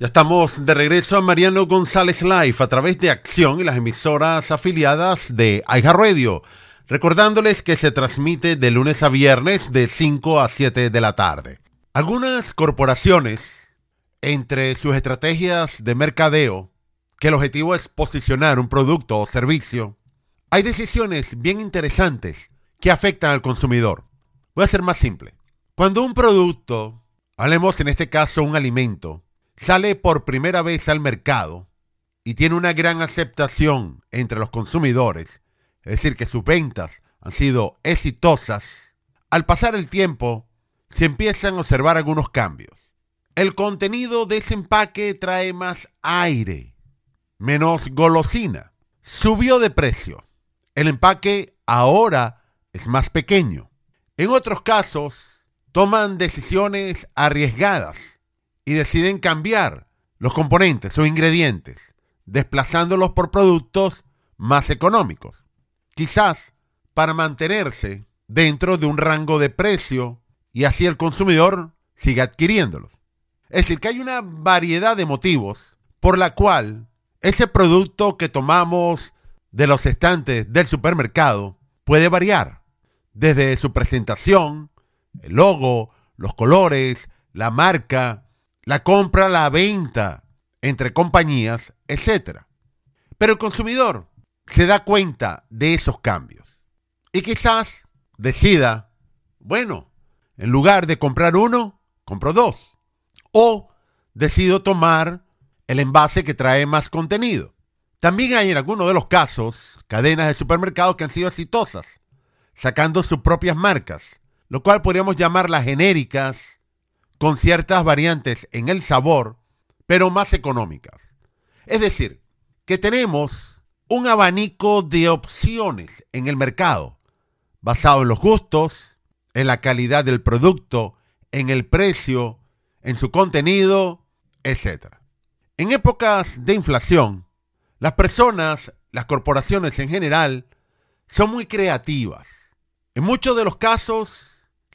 Ya estamos de regreso a Mariano González Live a través de Acción y las emisoras afiliadas de Radio. Recordándoles que se transmite de lunes a viernes de 5 a 7 de la tarde. Algunas corporaciones, entre sus estrategias de mercadeo, que el objetivo es posicionar un producto o servicio, hay decisiones bien interesantes que afectan al consumidor. Voy a ser más simple. Cuando un producto, hablemos en este caso un alimento, sale por primera vez al mercado y tiene una gran aceptación entre los consumidores, es decir, que sus ventas han sido exitosas, al pasar el tiempo se empiezan a observar algunos cambios. El contenido de ese empaque trae más aire, menos golosina, subió de precio. El empaque ahora es más pequeño. En otros casos, toman decisiones arriesgadas y deciden cambiar los componentes o ingredientes, desplazándolos por productos más económicos. Quizás para mantenerse dentro de un rango de precio y así el consumidor siga adquiriéndolos. Es decir, que hay una variedad de motivos por la cual ese producto que tomamos de los estantes del supermercado puede variar, desde su presentación, el logo, los colores, la marca, la compra, la venta entre compañías, etc. Pero el consumidor se da cuenta de esos cambios y quizás decida, bueno, en lugar de comprar uno, compro dos. O decido tomar el envase que trae más contenido. También hay en algunos de los casos cadenas de supermercados que han sido exitosas, sacando sus propias marcas, lo cual podríamos llamar las genéricas con ciertas variantes en el sabor, pero más económicas. Es decir, que tenemos un abanico de opciones en el mercado, basado en los gustos, en la calidad del producto, en el precio, en su contenido, etc. En épocas de inflación, las personas, las corporaciones en general, son muy creativas. En muchos de los casos,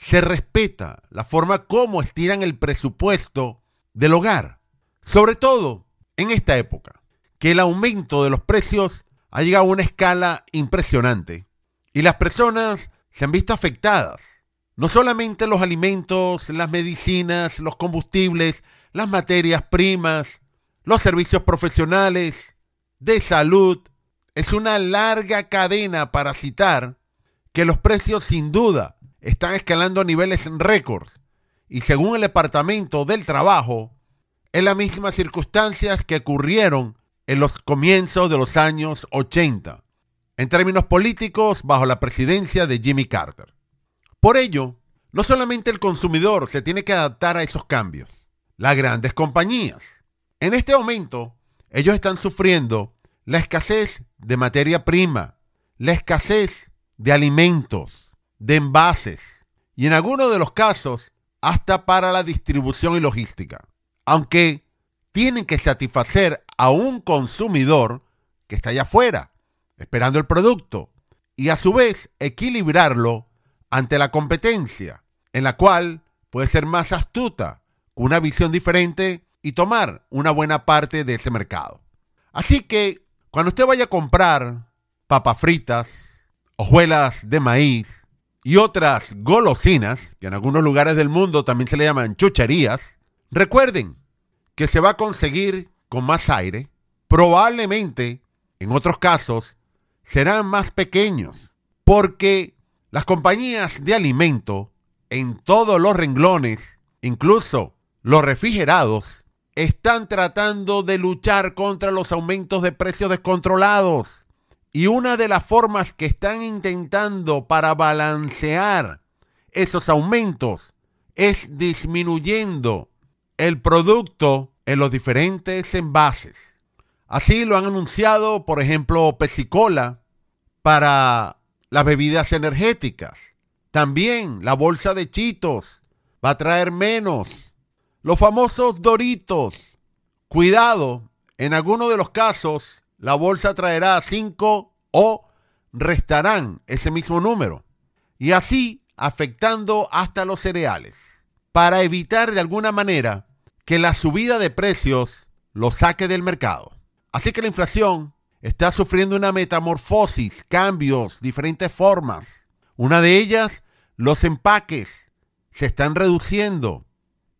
se respeta la forma como estiran el presupuesto del hogar. Sobre todo en esta época, que el aumento de los precios ha llegado a una escala impresionante y las personas se han visto afectadas. No solamente los alimentos, las medicinas, los combustibles, las materias primas, los servicios profesionales, de salud. Es una larga cadena para citar que los precios sin duda están escalando a niveles récords y según el Departamento del Trabajo, en las mismas circunstancias que ocurrieron en los comienzos de los años 80, en términos políticos bajo la presidencia de Jimmy Carter. Por ello, no solamente el consumidor se tiene que adaptar a esos cambios, las grandes compañías. En este momento, ellos están sufriendo la escasez de materia prima, la escasez de alimentos, de envases y en algunos de los casos hasta para la distribución y logística. Aunque tienen que satisfacer a un consumidor que está allá afuera, esperando el producto, y a su vez equilibrarlo ante la competencia, en la cual puede ser más astuta, con una visión diferente y tomar una buena parte de ese mercado. Así que cuando usted vaya a comprar papas fritas, hojuelas de maíz, y otras golosinas, que en algunos lugares del mundo también se le llaman chucherías, recuerden que se va a conseguir con más aire, probablemente en otros casos serán más pequeños, porque las compañías de alimento en todos los renglones, incluso los refrigerados, están tratando de luchar contra los aumentos de precios descontrolados. Y una de las formas que están intentando para balancear esos aumentos es disminuyendo el producto en los diferentes envases. Así lo han anunciado, por ejemplo, Pesicola para las bebidas energéticas. También la bolsa de chitos va a traer menos. Los famosos doritos. Cuidado, en algunos de los casos la bolsa traerá 5 o restarán ese mismo número. Y así afectando hasta los cereales. Para evitar de alguna manera que la subida de precios lo saque del mercado. Así que la inflación está sufriendo una metamorfosis, cambios, diferentes formas. Una de ellas, los empaques se están reduciendo.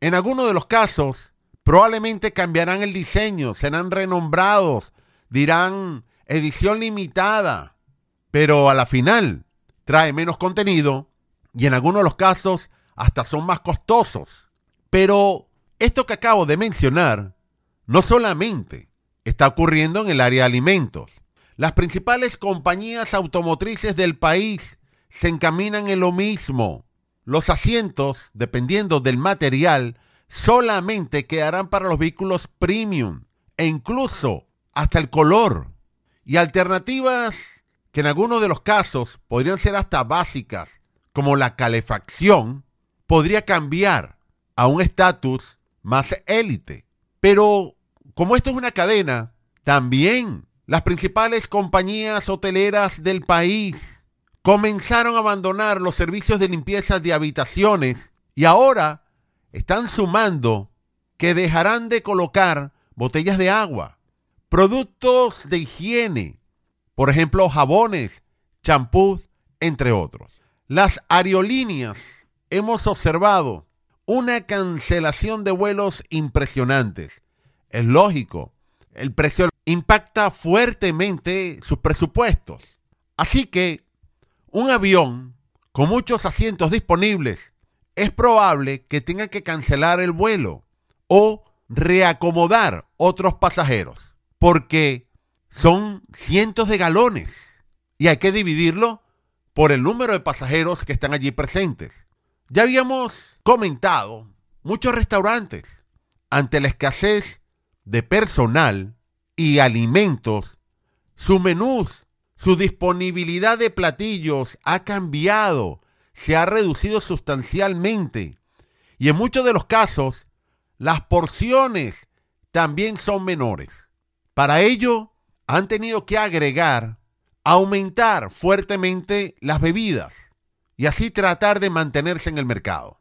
En algunos de los casos, probablemente cambiarán el diseño, serán renombrados, dirán edición limitada, pero a la final trae menos contenido y en algunos de los casos hasta son más costosos. Pero esto que acabo de mencionar no solamente está ocurriendo en el área de alimentos. Las principales compañías automotrices del país se encaminan en lo mismo. Los asientos, dependiendo del material, solamente quedarán para los vehículos premium e incluso hasta el color. Y alternativas que en algunos de los casos podrían ser hasta básicas, como la calefacción, podría cambiar a un estatus más élite. Pero como esto es una cadena, también las principales compañías hoteleras del país comenzaron a abandonar los servicios de limpieza de habitaciones y ahora están sumando que dejarán de colocar botellas de agua, productos de higiene, por ejemplo, jabones, champús, entre otros. Las aerolíneas hemos observado una cancelación de vuelos impresionantes. Es lógico, el precio impacta fuertemente sus presupuestos. Así que un avión con muchos asientos disponibles es probable que tenga que cancelar el vuelo o reacomodar otros pasajeros, porque son cientos de galones y hay que dividirlo por el número de pasajeros que están allí presentes. Ya habíamos comentado, muchos restaurantes, ante la escasez de personal y alimentos, sus menús, su disponibilidad de platillos ha cambiado, se ha reducido sustancialmente y en muchos de los casos las porciones también son menores. Para ello han tenido que agregar, aumentar fuertemente las bebidas y así tratar de mantenerse en el mercado.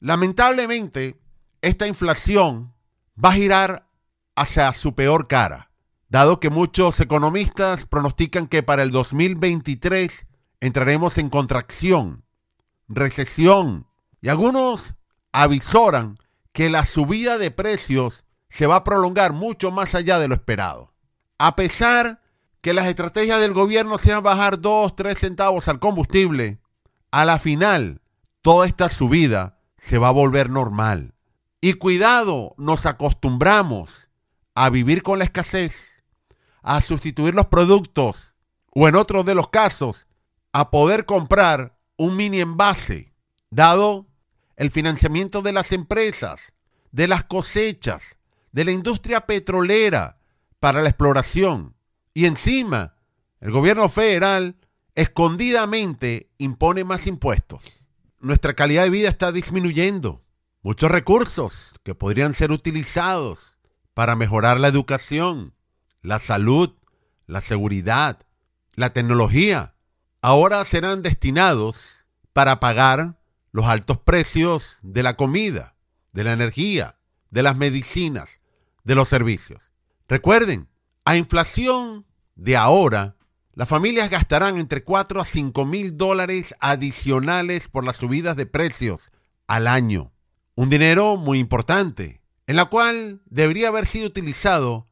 Lamentablemente, esta inflación va a girar hacia su peor cara, dado que muchos economistas pronostican que para el 2023 entraremos en contracción, recesión, y algunos avisoran que la subida de precios se va a prolongar mucho más allá de lo esperado. A pesar que las estrategias del gobierno sean bajar 2, 3 centavos al combustible, a la final toda esta subida se va a volver normal. Y cuidado, nos acostumbramos a vivir con la escasez, a sustituir los productos o en otros de los casos a poder comprar un mini envase, dado el financiamiento de las empresas, de las cosechas, de la industria petrolera para la exploración. Y encima, el gobierno federal escondidamente impone más impuestos. Nuestra calidad de vida está disminuyendo. Muchos recursos que podrían ser utilizados para mejorar la educación, la salud, la seguridad, la tecnología, ahora serán destinados para pagar los altos precios de la comida, de la energía, de las medicinas, de los servicios. Recuerden, a inflación de ahora, las familias gastarán entre 4 a 5 mil dólares adicionales por las subidas de precios al año. Un dinero muy importante, en la cual debería haber sido utilizado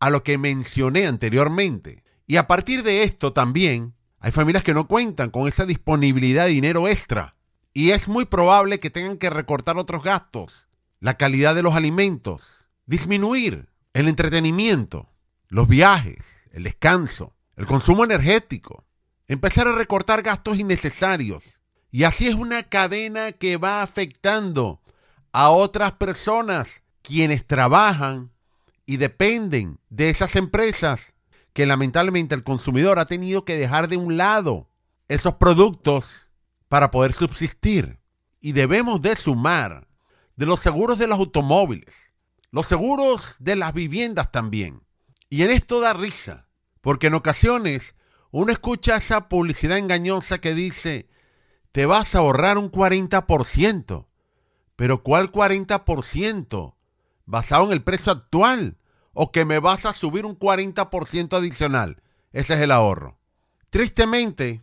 a lo que mencioné anteriormente. Y a partir de esto también hay familias que no cuentan con esa disponibilidad de dinero extra. Y es muy probable que tengan que recortar otros gastos, la calidad de los alimentos, disminuir el entretenimiento, los viajes, el descanso, el consumo energético, empezar a recortar gastos innecesarios. Y así es una cadena que va afectando a otras personas quienes trabajan y dependen de esas empresas que lamentablemente el consumidor ha tenido que dejar de un lado esos productos para poder subsistir. Y debemos de sumar de los seguros de los automóviles, los seguros de las viviendas también. Y en esto da risa, porque en ocasiones uno escucha esa publicidad engañosa que dice, te vas a ahorrar un 40%. Pero ¿cuál 40%? basado en el precio actual o que me vas a subir un 40% adicional. Ese es el ahorro. Tristemente,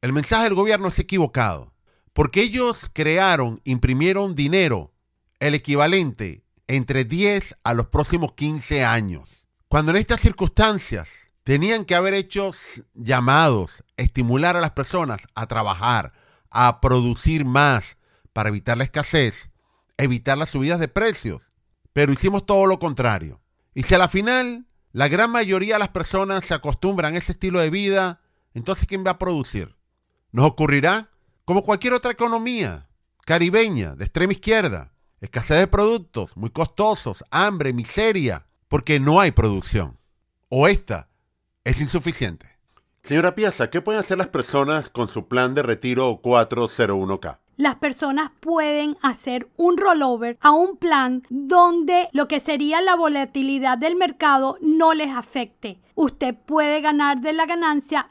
el mensaje del gobierno es equivocado, porque ellos crearon, imprimieron dinero, el equivalente entre 10 a los próximos 15 años. Cuando en estas circunstancias tenían que haber hecho llamados, estimular a las personas a trabajar, a producir más para evitar la escasez, evitar las subidas de precios. Pero hicimos todo lo contrario. Y si a la final la gran mayoría de las personas se acostumbran a ese estilo de vida, entonces ¿quién va a producir? Nos ocurrirá como cualquier otra economía caribeña de extrema izquierda. Escasez de productos, muy costosos, hambre, miseria, porque no hay producción. O esta es insuficiente. Señora Piazza, ¿qué pueden hacer las personas con su plan de retiro 401k? las personas pueden hacer un rollover a un plan donde lo que sería la volatilidad del mercado no les afecte. Usted puede ganar de la ganancia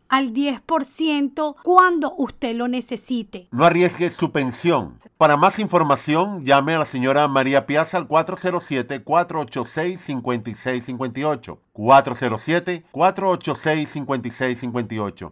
al 10% cuando usted lo necesite. No arriesgue su pensión. Para más información, llame a la señora María Piazza al 407-486-5658. 407-486-5658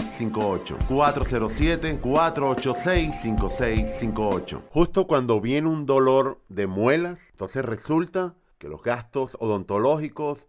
407-486-5658. Justo cuando viene un dolor de muelas, entonces resulta que los gastos odontológicos